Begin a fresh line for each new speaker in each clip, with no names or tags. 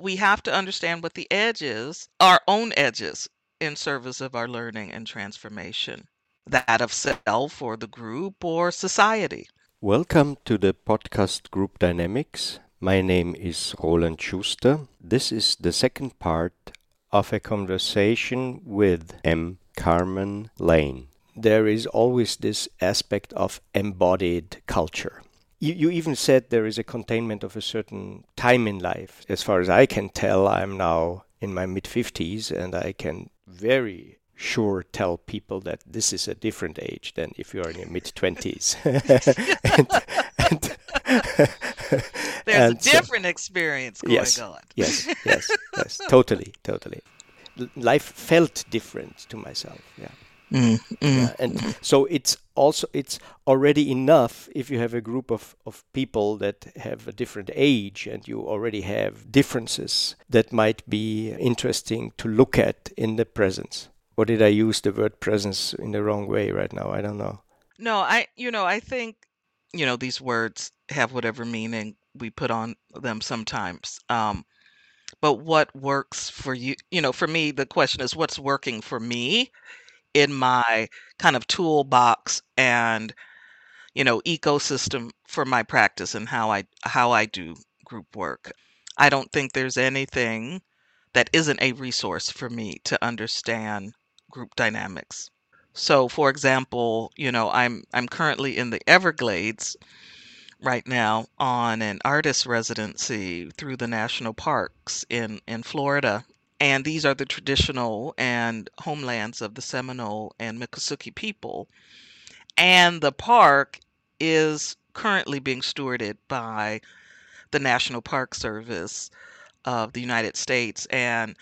we have to understand what the edge is, our own edges in service of our learning and transformation, that of self or the group or society.
Welcome to the podcast Group Dynamics. My name is Roland Schuster. This is the second part of a conversation with M. Carmen Lane. There is always this aspect of embodied culture. You, you even said there is a containment of a certain time in life. As far as I can tell, I'm now in my mid 50s and I can very sure tell people that this is a different age than if you are in your mid 20s.
There's and a different so, experience going
yes,
on.
yes, yes, yes, totally, totally. Life felt different to myself. Yeah. Mm, mm, yeah, and so it's also it's already enough if you have a group of, of people that have a different age and you already have differences that might be interesting to look at in the presence. Or did i use the word presence in the wrong way right now? I don't know.
No i you know i think you know these words have whatever meaning we put on them sometimes. Um but what works for you you know for me the question is what's working for me in my kind of toolbox and you know ecosystem for my practice and how I how I do group work. I don't think there's anything that isn't a resource for me to understand group dynamics. So for example, you know, I'm I'm currently in the Everglades right now on an artist residency through the national parks in in Florida and these are the traditional and homelands of the Seminole and Miccosukee people. And the park is currently being stewarded by the National Park Service of the United States. And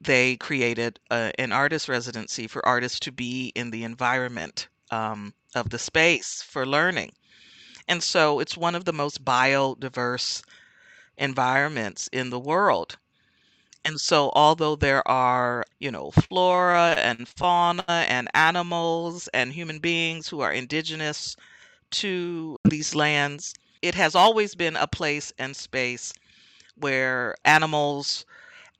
they created a, an artist residency for artists to be in the environment um, of the space for learning. And so it's one of the most biodiverse environments in the world. And so, although there are, you know, flora and fauna and animals and human beings who are indigenous to these lands, it has always been a place and space where animals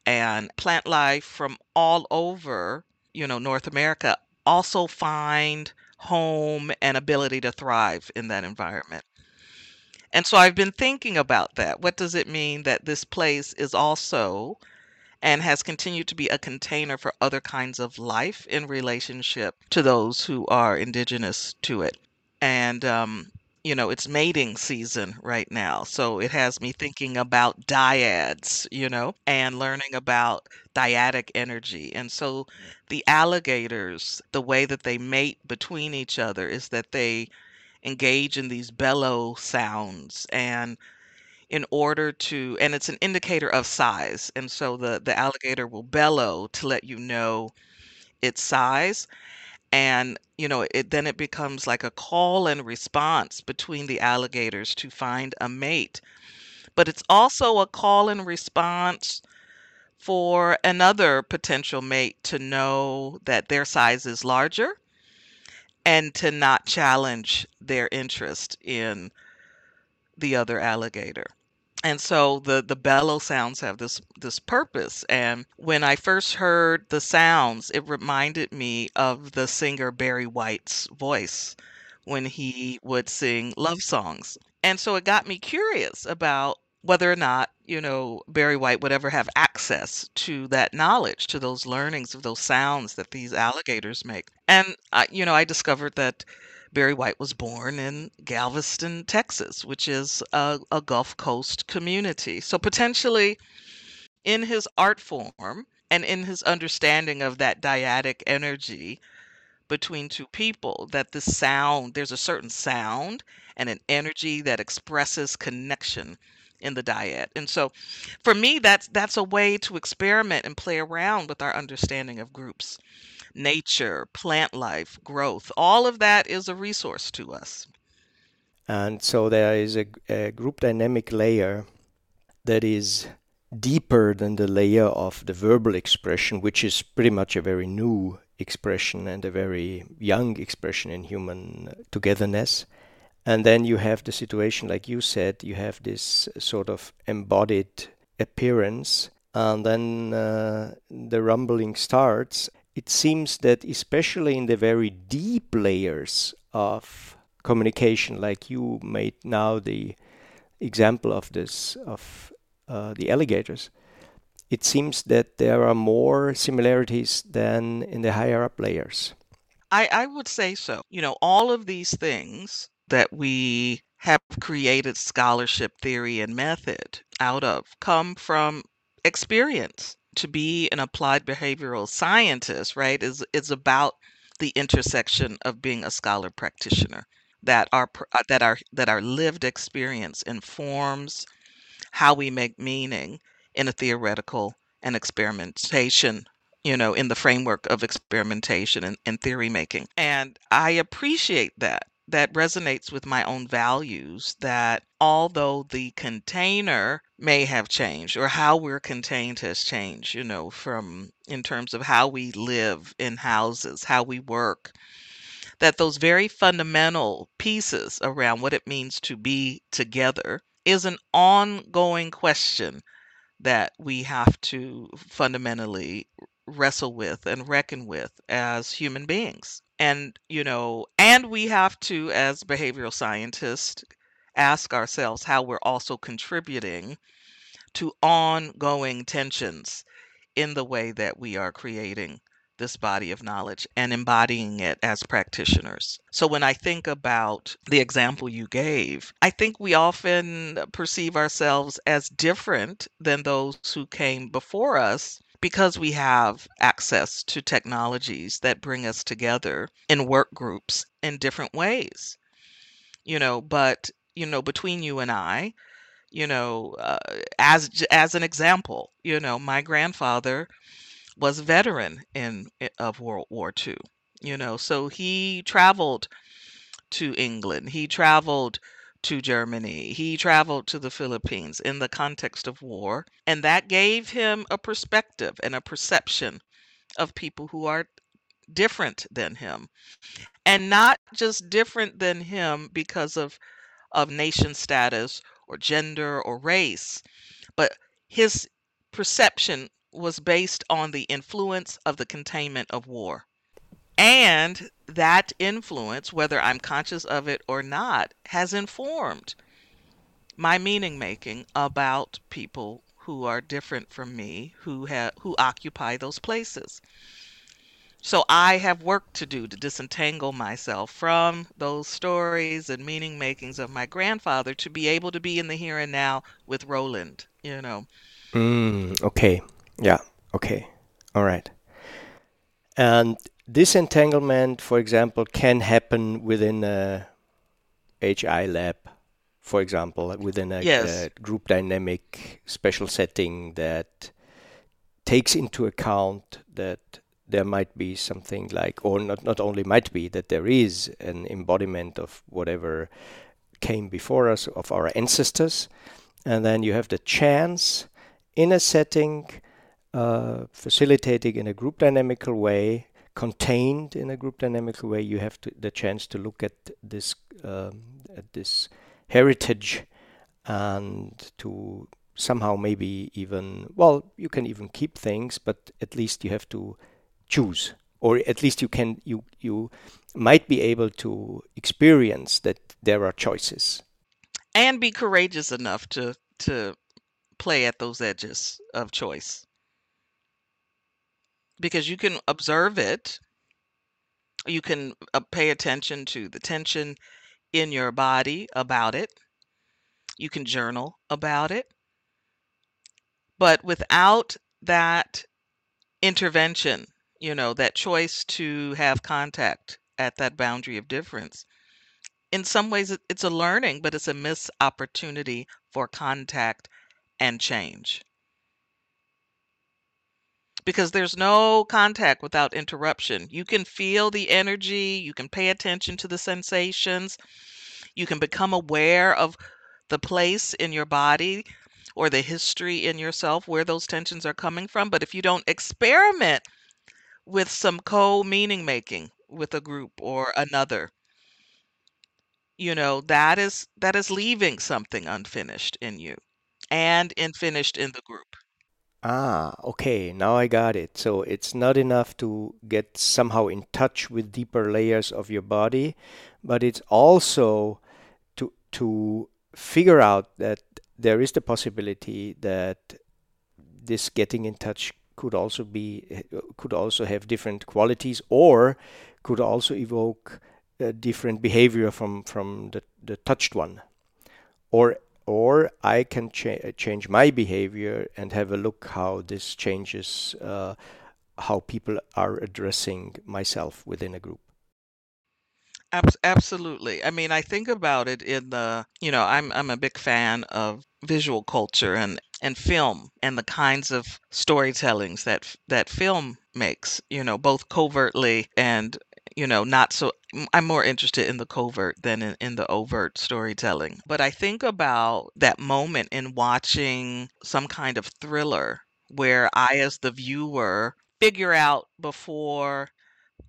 and plant life from all over, you know, North America also find home and ability to thrive in that environment. And so I've been thinking about that. What does it mean that this place is also and has continued to be a container for other kinds of life in relationship to those who are indigenous to it. And, um, you know, it's mating season right now. So it has me thinking about dyads, you know, and learning about dyadic energy. And so the alligators, the way that they mate between each other is that they engage in these bellow sounds and in order to and it's an indicator of size and so the the alligator will bellow to let you know its size and you know it then it becomes like a call and response between the alligators to find a mate. But it's also a call and response for another potential mate to know that their size is larger and to not challenge their interest in the other alligator. And so the the bellow sounds have this this purpose. And when i first heard the sounds it reminded me of the singer barry white's voice when he would sing love songs. And so it got me curious about whether or not you know barry white would ever have access to that knowledge to those learnings of those sounds that these alligators make. And you know i discovered that Barry White was born in Galveston, Texas, which is a, a Gulf Coast community. So potentially in his art form and in his understanding of that dyadic energy between two people, that the sound, there's a certain sound and an energy that expresses connection in the dyad. And so for me that's that's a way to experiment and play around with our understanding of groups nature, plant life, growth, all of that is a resource to us.
And so there is a, a group dynamic layer that is deeper than the layer of the verbal expression, which is pretty much a very new expression and a very young expression in human togetherness. And then you have the situation, like you said, you have this sort of embodied appearance, and then uh, the rumbling starts. It seems that, especially in the very deep layers of communication, like you made now the example of this, of uh, the alligators, it seems that there are more similarities than in the higher up layers.
I, I would say so. You know, all of these things that we have created scholarship theory and method out of come from experience. To be an applied behavioral scientist, right, is is about the intersection of being a scholar practitioner. That our uh, that our that our lived experience informs how we make meaning in a theoretical and experimentation you know, in the framework of experimentation and, and theory making. And I appreciate that. That resonates with my own values that although the container may have changed or how we're contained has changed, you know, from in terms of how we live in houses, how we work, that those very fundamental pieces around what it means to be together is an ongoing question that we have to fundamentally wrestle with and reckon with as human beings. And, you know, and we have to, as behavioral scientists, ask ourselves how we're also contributing to ongoing tensions in the way that we are creating this body of knowledge and embodying it as practitioners. So when I think about the example you gave, I think we often perceive ourselves as different than those who came before us because we have access to technologies that bring us together in work groups in different ways. You know, but you know, between you and I, you know, uh, as as an example, you know, my grandfather was veteran in of World War II. You know, so he traveled to England. He traveled to Germany. He traveled to the Philippines in the context of war, and that gave him a perspective and a perception of people who are different than him. And not just different than him because of of nation status or gender or race, but his perception was based on the influence of the containment of war. And that influence, whether I'm conscious of it or not, has informed my meaning making about people who are different from me, who have who occupy those places. So I have work to do to disentangle myself from those stories and meaning makings of my grandfather to be able to be in the here and now with Roland, you know.
Mm, okay. Yeah. Okay. All right. And this entanglement, for example, can happen within a HI lab, for example, within a,
yes.
a group dynamic special setting that takes into account that there might be something like, or not, not only might be, that there is an embodiment of whatever came before us, of our ancestors. And then you have the chance in a setting, uh, facilitating in a group dynamical way, contained in a group dynamical way, you have to, the chance to look at this um, at this heritage and to somehow maybe even well you can even keep things but at least you have to choose. Or at least you can you you might be able to experience that there are choices.
And be courageous enough to to play at those edges of choice because you can observe it. You can uh, pay attention to the tension in your body about it. You can journal about it. But without that intervention, you know, that choice to have contact at that boundary of difference, in some ways it's a learning, but it's a missed opportunity for contact and change because there's no contact without interruption. You can feel the energy, you can pay attention to the sensations, you can become aware of the place in your body or the history in yourself where those tensions are coming from. But if you don't experiment with some co meaning making with a group or another, you know that is that is leaving something unfinished in you and unfinished in the group.
Ah, okay, now I got it. So it's not enough to get somehow in touch with deeper layers of your body, but it's also to to figure out that there is the possibility that this getting in touch could also be could also have different qualities or could also evoke different behavior from from the, the touched one or or I can cha- change my behavior and have a look how this changes uh, how people are addressing myself within a group.
Absolutely. I mean, I think about it in the, you know, I'm I'm a big fan of visual culture and and film and the kinds of storytellings that that film makes, you know, both covertly and you know, not so I'm more interested in the covert than in, in the overt storytelling. But I think about that moment in watching some kind of thriller where I, as the viewer, figure out before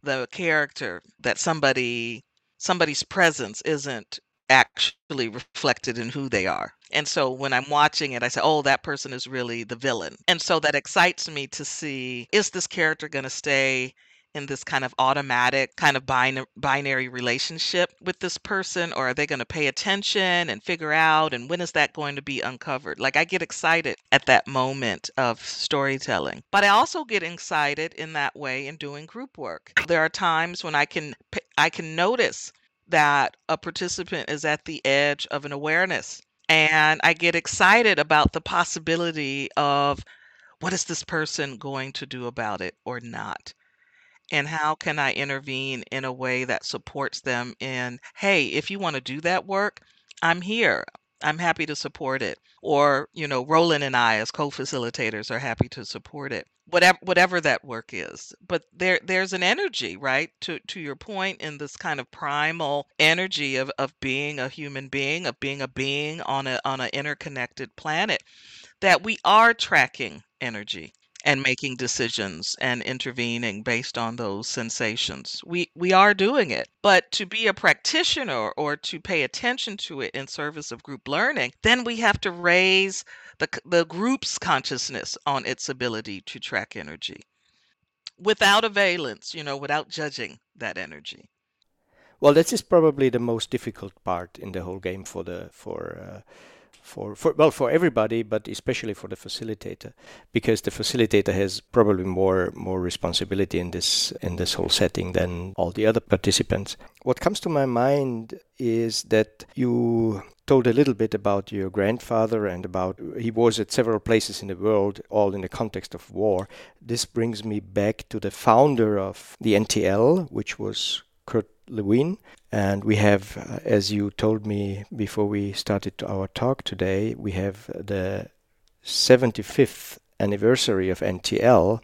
the character that somebody somebody's presence isn't actually reflected in who they are. And so when I'm watching it, I say, oh, that person is really the villain. And so that excites me to see is this character going to stay in this kind of automatic, kind of bin- binary relationship with this person, or are they going to pay attention and figure out? And when is that going to be uncovered? Like, I get excited at that moment of storytelling. But I also get excited in that way in doing group work. There are times when I can i can notice that a participant is at the edge of an awareness and I get excited about the possibility of what is this person going to do about it or not? And how can I intervene in a way that supports them in, hey, if you want to do that work, I'm here. I'm happy to support it. Or, you know, Roland and I as co-facilitators are happy to support it. Whatever whatever that work is. But there there's an energy, right? To to your point in this kind of primal energy of of being a human being, of being a being on a on an interconnected planet that we are tracking energy and making decisions and intervening based on those sensations. We we are doing it. But to be a practitioner or to pay attention to it in service of group learning, then we have to raise the the group's consciousness on its ability to track energy without a valence, you know, without judging that energy.
Well, this is probably the most difficult part in the whole game for the for uh, for, for well for everybody, but especially for the facilitator, because the facilitator has probably more more responsibility in this in this whole setting than all the other participants. What comes to my mind is that you told a little bit about your grandfather and about he was at several places in the world, all in the context of war. This brings me back to the founder of the NTL, which was Kurt Lewin. And we have, uh, as you told me before we started our talk today, we have the 75th anniversary of NTL.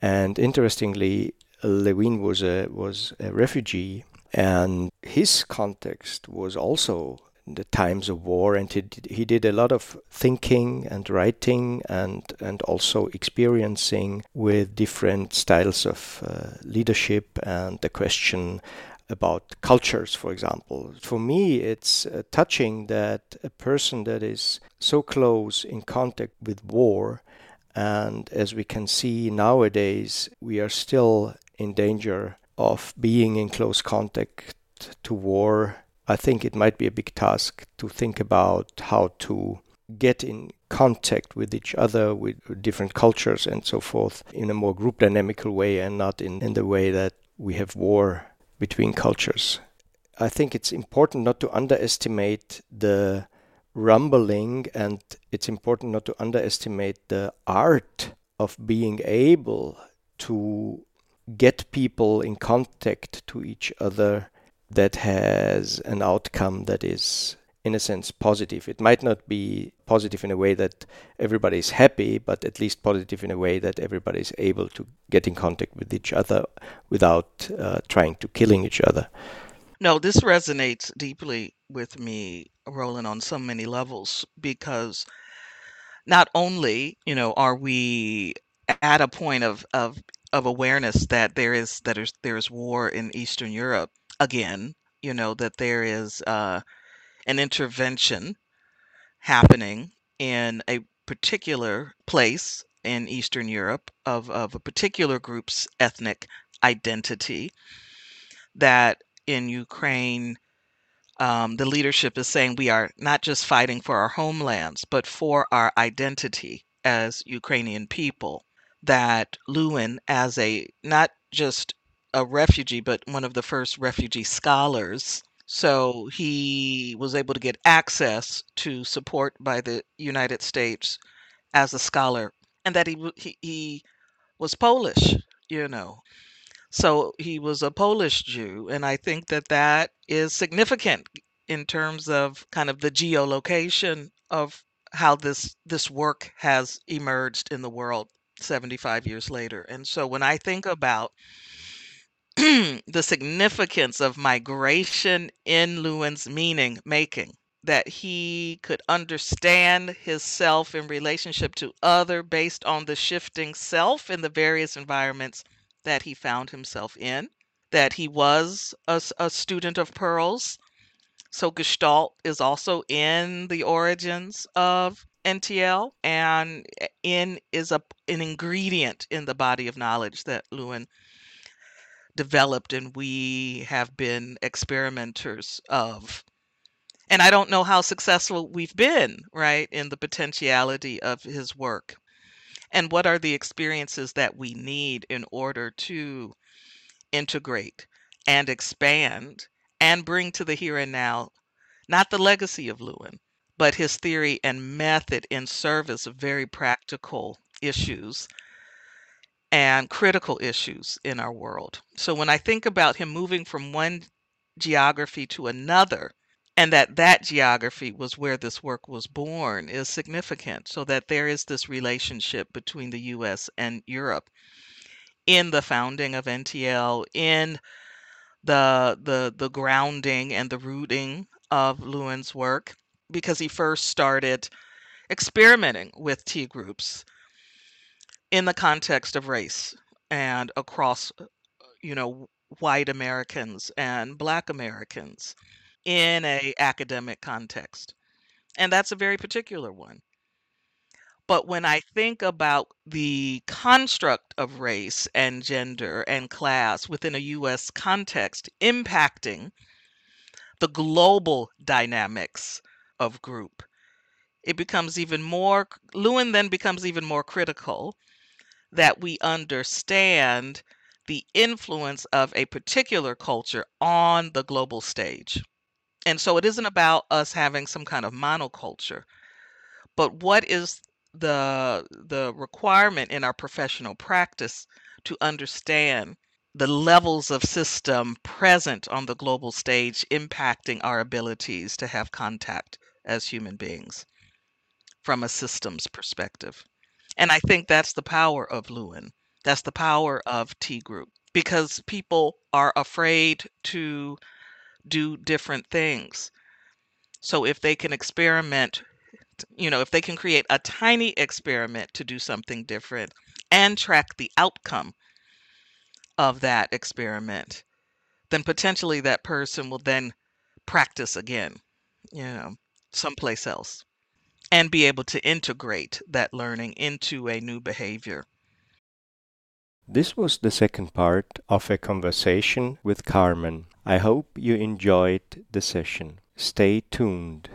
And interestingly, Lewin was a was a refugee, and his context was also the times of war, and he did, he did a lot of thinking and writing, and and also experiencing with different styles of uh, leadership and the question about cultures, for example. For me, it's uh, touching that a person that is so close in contact with war, and as we can see nowadays, we are still in danger of being in close contact to war. I think it might be a big task to think about how to get in contact with each other, with different cultures and so forth, in a more group dynamical way and not in, in the way that we have war between cultures. I think it's important not to underestimate the rumbling and it's important not to underestimate the art of being able to get people in contact to each other that has an outcome that is in a sense positive. It might not be positive in a way that everybody is happy, but at least positive in a way that everybody is able to get in contact with each other without uh, trying to killing each other.
No, this resonates deeply with me, Roland, on so many levels because not only, you know, are we at a point of of of awareness that there is that is there is war in Eastern Europe again, you know, that there is uh, an intervention happening in a particular place in Eastern Europe of, of a particular group's ethnic identity that in Ukraine um, the leadership is saying we are not just fighting for our homelands, but for our identity as Ukrainian people. That Lewin, as a not just a refugee, but one of the first refugee scholars, so he was able to get access to support by the United States as a scholar, and that he he, he was Polish, you know. So he was a Polish Jew, and I think that that is significant in terms of kind of the geolocation of how this this work has emerged in the world 75 years later. And so when I think about the significance of migration in Lewin's meaning making, that he could understand his self in relationship to other based on the shifting self in the various environments that he found himself in, that he was a, a student of Perls. So Gestalt is also in the origins of NTL, and eh, in is a an ingredient in the body of knowledge that Lewin developed and we have been experimenters of. And I don't know how successful we've been, right, in the potentiality of his work and what are the experiences that we need in order to integrate and expand and bring to the here and now not the legacy of Lewin, but his theory and method in service of very practical issues and critical issues in our world. So when I think about him moving from one geography to another, and that that geography was where this work was born is significant so that there is this relationship between the US and Europe in the founding of NTL in the the the grounding and the rooting of Lewin's work because he first started experimenting with T groups in the context of race and across uh, you know white Americans and black Americans in a academic context. And that's a very particular one. But when I think about the construct of race and gender and class within a US context impacting the global dynamics of group, it becomes even more, Lewin then becomes even more critical that we understand the influence of a particular culture on the global stage. And so it isn't about us having some kind of monoculture, but what is the the requirement in our professional practice to understand the levels of system present on the global stage impacting our abilities to have contact as human beings from a systems perspective. And I think that's the power of Lewin. That's the power of T group because people are afraid to do different things. So if they can experiment, you know, if they can create a tiny experiment to do something different and track the outcome of that experiment, then potentially that person will then practice again, you know, someplace else and be able to integrate that learning into a new behavior.
This was the second part of a conversation with Carmen. I hope you enjoyed the session. Stay tuned.